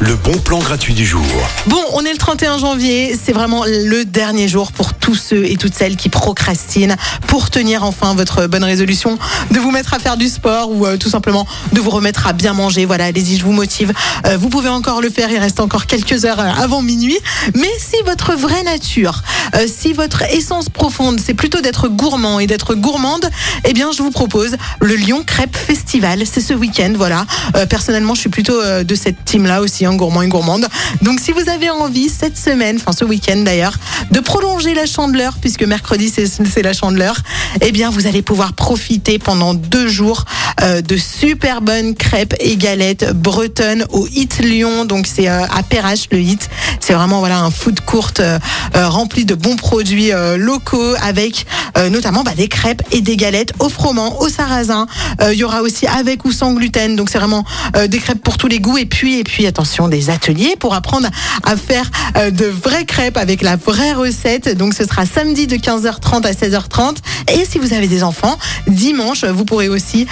Le bon plan gratuit du jour. Bon, on est le 31 janvier, c'est vraiment le dernier jour pour tous ceux et toutes celles qui procrastinent pour tenir enfin votre bonne résolution de vous mettre à faire du sport ou euh, tout simplement de vous remettre à bien manger. Voilà, allez-y, je vous motive. Euh, vous pouvez encore le faire, il reste encore quelques heures euh, avant minuit. Mais si votre vraie nature, si votre essence profonde, c'est plutôt d'être gourmand et d'être gourmande, eh bien, je vous propose le Lyon Crêpe Festival. C'est ce week-end, voilà. Personnellement, je suis plutôt de cette team-là aussi, hein, gourmand et gourmande. Donc, si vous avez envie cette semaine, enfin ce week-end d'ailleurs, de prolonger la chandeleur, puisque mercredi c'est c'est la chandeleur, eh bien, vous allez pouvoir profiter pendant deux jours euh, de super bonnes crêpes et galettes bretonnes au Hit Lyon. Donc, c'est euh, à Perrache le Hit. C'est vraiment voilà un food court euh, euh, rempli de bons produits euh, locaux avec euh, notamment bah, des crêpes et des galettes au froment, au sarrasin. Euh, Il y aura aussi avec ou sans gluten. Donc c'est vraiment des crêpes pour tous les goûts. Et puis et puis attention des ateliers pour apprendre à faire de vraies crêpes avec la vraie recette. Donc ce sera samedi de 15h30 à 16h30. Et si vous avez des enfants, dimanche vous pourrez aussi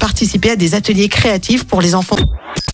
participer à des ateliers créatifs pour les enfants.